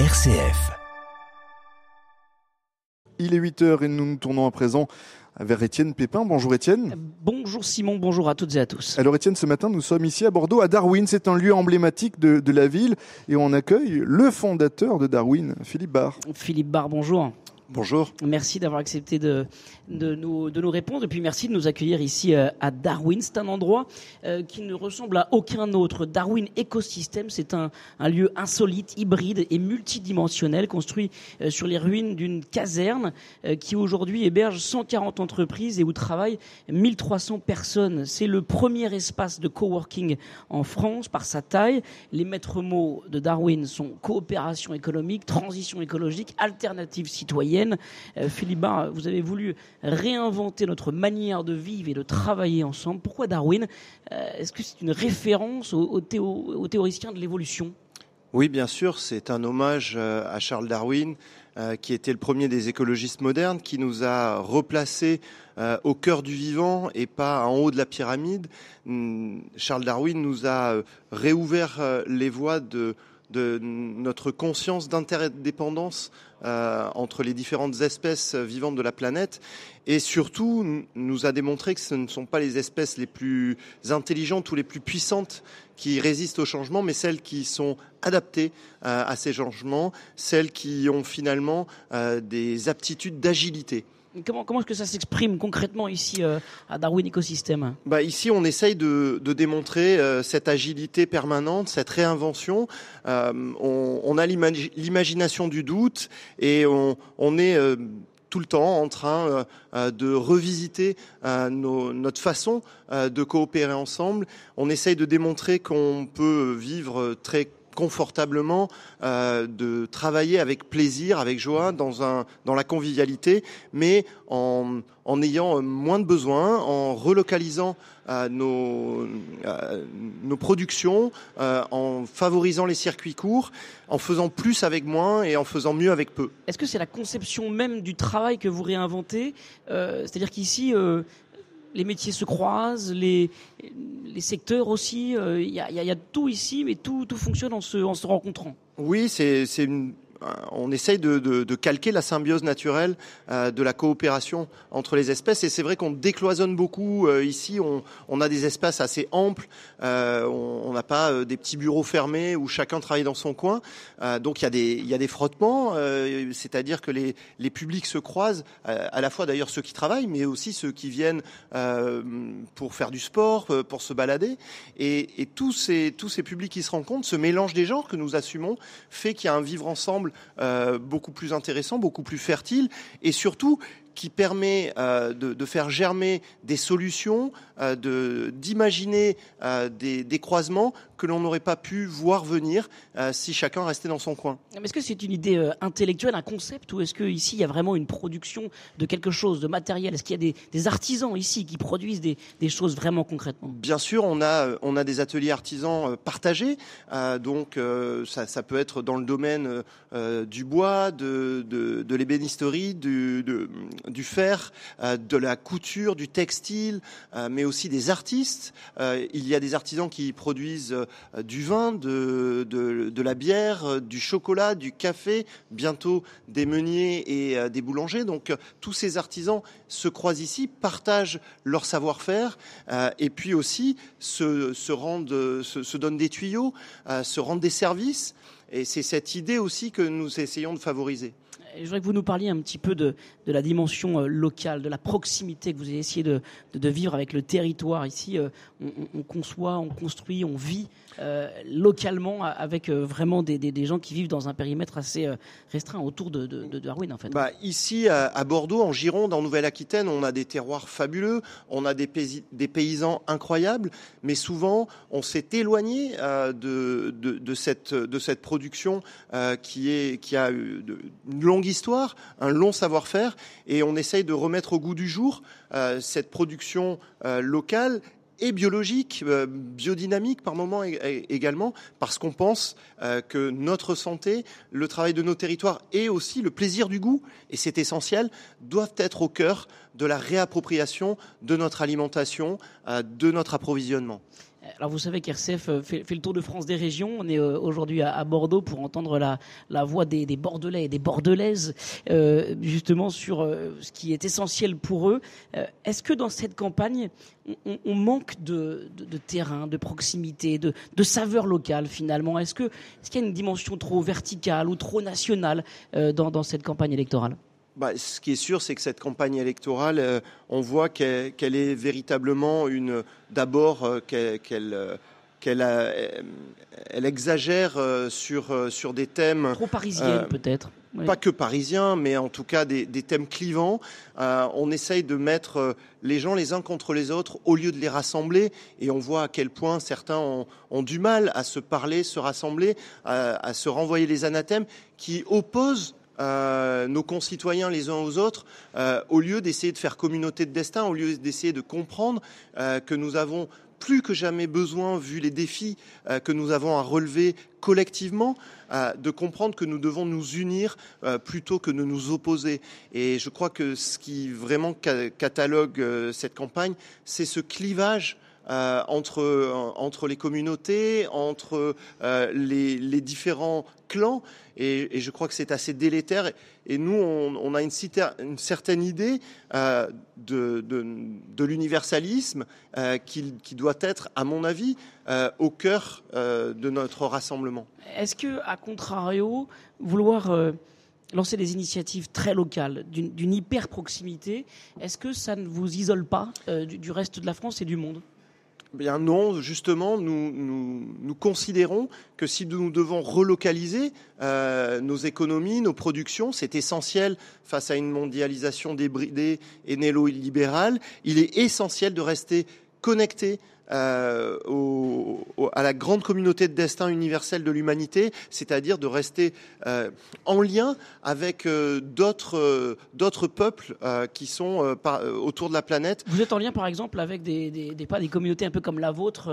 RCF. Il est 8h et nous nous tournons à présent vers Étienne Pépin. Bonjour Étienne. Bonjour Simon, bonjour à toutes et à tous. Alors Étienne, ce matin nous sommes ici à Bordeaux, à Darwin. C'est un lieu emblématique de, de la ville et on accueille le fondateur de Darwin, Philippe Barr. Philippe Barr, bonjour. Bonjour. Merci d'avoir accepté de, nous, répondre et puis merci de nous accueillir ici euh, à Darwin. C'est un endroit euh, qui ne ressemble à aucun autre. Darwin Ecosystem, c'est un, un lieu insolite, hybride et multidimensionnel construit euh, sur les ruines d'une caserne qui aujourd'hui héberge 140 entreprises et où travaillent 1300 personnes. C'est le premier espace de coworking en France par sa taille. Les maîtres mots de Darwin sont coopération économique, transition écologique, alternative citoyenne euh, Philippe vous avez voulu réinventer notre manière de vivre et de travailler ensemble. Pourquoi Darwin? Euh, Est-ce que c'est une référence aux, théoriciens de l'évolution? Oui, bien sûr, c'est un hommage euh, à Charles Darwin, qui était le premier des écologistes modernes, qui nous a replacés au cœur du vivant et pas en haut de la pyramide. Hmm, Charles Darwin nous a réouvert les voies de de notre conscience d'interdépendance euh, entre les différentes espèces vivantes de la planète et surtout nous a démontré que ce ne sont pas les espèces les plus intelligentes ou les plus puissantes qui résistent au changement, mais celles qui sont adaptées euh, à ces changements, celles qui ont finalement euh, des aptitudes d'agilité. Comment, comment est-ce que ça s'exprime concrètement ici euh, à Darwin Ecosystem bah Ici, on essaye de, démontrer euh, cette agilité permanente, cette réinvention. Euh, on, a l'imagination du doute et on, est tout le temps en train de revisiter notre façon de coopérer ensemble. On essaye de démontrer qu'on peut vivre très confortablement, euh, de travailler avec plaisir, avec joie, dans, un, dans la convivialité, mais en, en ayant moins de besoins, en relocalisant euh, nos, euh, nos productions, euh, en favorisant les circuits courts, en faisant plus avec moins et en faisant mieux avec peu. Est-ce que c'est la conception même du travail que vous réinventez? C'est-à-dire qu'ici, les métiers se croisent, les, les secteurs aussi. Il euh, y, a, y, a, tout ici, mais tout, tout fonctionne en se, en se rencontrant. Oui, c'est une on essaye de, calquer la symbiose naturelle euh, de la coopération entre les espèces. Et c'est vrai qu'on décloisonne beaucoup euh, ici. On, a des espaces assez amples. on n'a pas des petits bureaux fermés où chacun travaille dans son coin. donc il y a des, frottements. C'est-à-dire que les, publics se croisent, à la fois d'ailleurs ceux qui travaillent, mais aussi ceux qui viennent pour faire du sport, pour se balader. Et, tous ces tous ces publics qui se rencontrent, ce mélange des genres que nous assumons, fait qu'il y a un vivre ensemble euh, beaucoup plus intéressant, beaucoup plus fertile, et surtout qui permet euh, de, faire germer des solutions, euh, de d'imaginer euh, des, des, croisements que l'on n'aurait pas pu voir venir si chacun restait dans son coin. Est-ce que c'est une idée intellectuelle, un concept, ou est-ce qu'ici il y a vraiment une production de quelque chose, de matériel? Est-ce qu'il y a des, des, artisans ici qui produisent des, des, choses vraiment concrètement? Bien sûr, on a, on a des ateliers artisans partagés, donc ça, ça, peut être dans le domaine du bois, de, de, de l'ébénisterie, du, de, du fer, euh, de la couture, du textile, euh, mais aussi des artistes. Euh, il y a des artisans qui produisent du vin, de, de, la bière, du chocolat, du café, bientôt des meuniers et des boulangers. Donc tous ces artisans se croisent ici, partagent leur savoir-faire et puis aussi se, se rendent, se, se, donnent des tuyaux, se rendent des services. Et c'est cette idée aussi que nous essayons de favoriser je voudrais que vous nous parliez un petit peu de, de la dimension euh, locale, de la proximité que vous avez essayé de, de, vivre avec le territoire. Ici, euh, on, on, conçoit, on construit, on vit euh, localement avec vraiment des, des, des, gens qui vivent dans un périmètre assez restreint autour de, de, Darwin, en fait. Bah, ici, à, Bordeaux, en Gironde, en Nouvelle-Aquitaine, on a des terroirs fabuleux, on a des, des paysans incroyables, mais souvent, on s'est éloigné de, de, cette, de cette production qui, est, qui a une longue histoire, un long savoir-faire, et on essaye de remettre au goût du jour euh, cette production euh, locale et biologique, euh, biodynamique par moment également, parce qu'on pense que notre santé, le travail de nos territoires et aussi le plaisir du goût, et c'est essentiel, doivent être au cœur de la réappropriation de notre alimentation, de notre approvisionnement. Alors vous savez qu'RCF euh, fait, le tour de France des régions. On est euh, aujourd'hui à, Bordeaux pour entendre la, voix des, Bordelais et des Bordelaises euh, justement sur ce qui est essentiel pour eux. Est-ce que dans cette campagne, on, manque de, terrain, de proximité, de, saveur locale finalement? Est-ce qu'il y a une dimension trop verticale ou trop nationale dans cette campagne électorale? Bah, ce qui est sûr, c'est que cette campagne électorale, euh, on voit qu'elle est véritablement une. D'abord, euh, qu'elle euh, elle exagère sur, sur des thèmes. Trop parisiennes, peut-être. Pas que parisiens, mais en tout cas des, des thèmes clivants. on essaye de mettre les gens les uns contre les autres au lieu de les rassembler. Et on voit à quel point certains ont, ont du mal à se parler, se rassembler, à, à se renvoyer les anathèmes qui opposent euh, nos concitoyens les uns aux autres, euh, au lieu d'essayer de faire communauté de destin, au lieu d'essayer de comprendre euh, que nous avons plus que jamais besoin, vu les défis que nous avons à relever collectivement, de comprendre que nous devons nous unir plutôt que de nous opposer. Et je crois que ce qui vraiment catalogue cette campagne, c'est ce clivage euh, entre, entre les communautés, entre euh, les, différents clans. Et, je crois que c'est assez délétère. Et nous, on, a une, certaine idée euh, de, l'universalisme euh, qui, doit être, à mon avis, euh, au cœur de notre rassemblement. Est-ce que, à contrario, vouloir lancer des initiatives très locales, d'une hyper proximité, est-ce que ça ne vous isole pas du reste de la France et du monde? Bien non, justement, nous, considérons que si nous devons relocaliser euh, nos économies, nos productions, c'est essentiel face à une mondialisation débridée et néolibérale. Il est essentiel de rester connecté euh, à la grande communauté de destin universel de l'humanité, c'est-à-dire de rester euh, en lien avec euh, d'autres peuples qui sont autour de la planète. Vous êtes en lien, par exemple, avec des, des, des communautés un peu comme la vôtre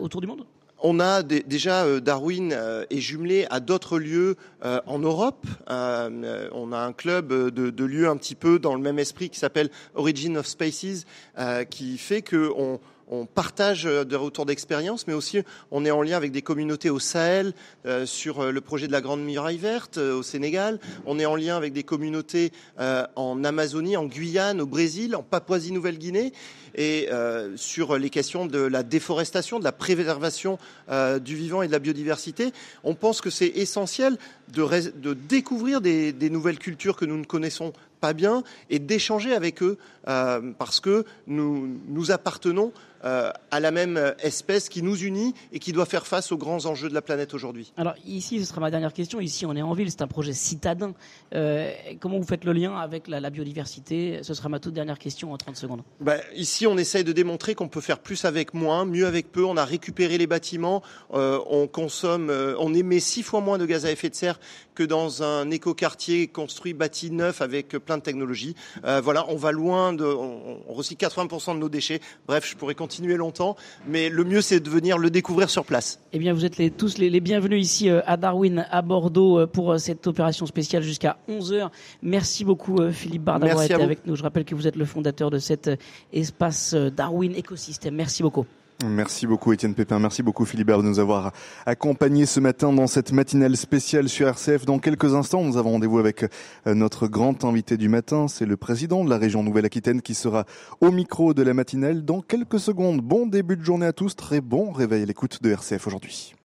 autour du monde? On a déjà Darwin est jumelé à d'autres lieux en Europe. on a un club de, de, lieux un petit peu dans le même esprit qui s'appelle Origin of Spaces, qui fait que on, on partage euh, de retours d'expérience, mais aussi on est en lien avec des communautés au Sahel euh, sur euh, le projet de la Grande Muraille Verte au Sénégal. On est en lien avec des communautés en Amazonie, en Guyane, au Brésil, en Papouasie-Nouvelle-Guinée, et sur les questions de la déforestation, de la préservation du vivant et de la biodiversité. On pense que c'est essentiel de, découvrir des, des nouvelles cultures que nous ne connaissons pas bien et d'échanger avec eux euh, parce que nous, nous appartenons euh, à la même espèce qui nous unit et qui doit faire face aux grands enjeux de la planète aujourd'hui. Alors ici, ce sera ma dernière question. Ici, on est en ville, c'est un projet citadin. Euh, comment vous faites le lien avec la, biodiversité? Ce sera ma toute dernière question en 30 secondes. Ben, ici, on essaye de démontrer qu'on peut faire plus avec moins, mieux avec peu. On a récupéré les bâtiments, euh, on consomme, on émet six fois moins de gaz à effet de serre que dans un écoquartier construit, bâti neuf avec plein de technologies. voilà, on va loin de, on, on recycle 80% de nos déchets. Bref, je pourrais continuer longtemps, mais le mieux c'est de venir le découvrir sur place. Eh bien, vous êtes les, tous les, bienvenus ici euh, à Darwin, à Bordeaux, euh, pour euh, cette opération spéciale jusqu'à 11h. Merci beaucoup Philippe Bard d'avoir été avec nous. Je rappelle que vous êtes le fondateur de cet espace Darwin écosystème. Merci beaucoup. Merci beaucoup Étienne Pépin, merci beaucoup Philibert de nous avoir accompagnés ce matin dans cette matinale spéciale sur RCF. Dans quelques instants, nous avons rendez-vous avec euh, notre grand invité du matin, c'est le président de la région Nouvelle-Aquitaine qui sera au micro de la matinale dans quelques secondes. Bon début de journée à tous, très bon réveil à l'écoute de RCF aujourd'hui.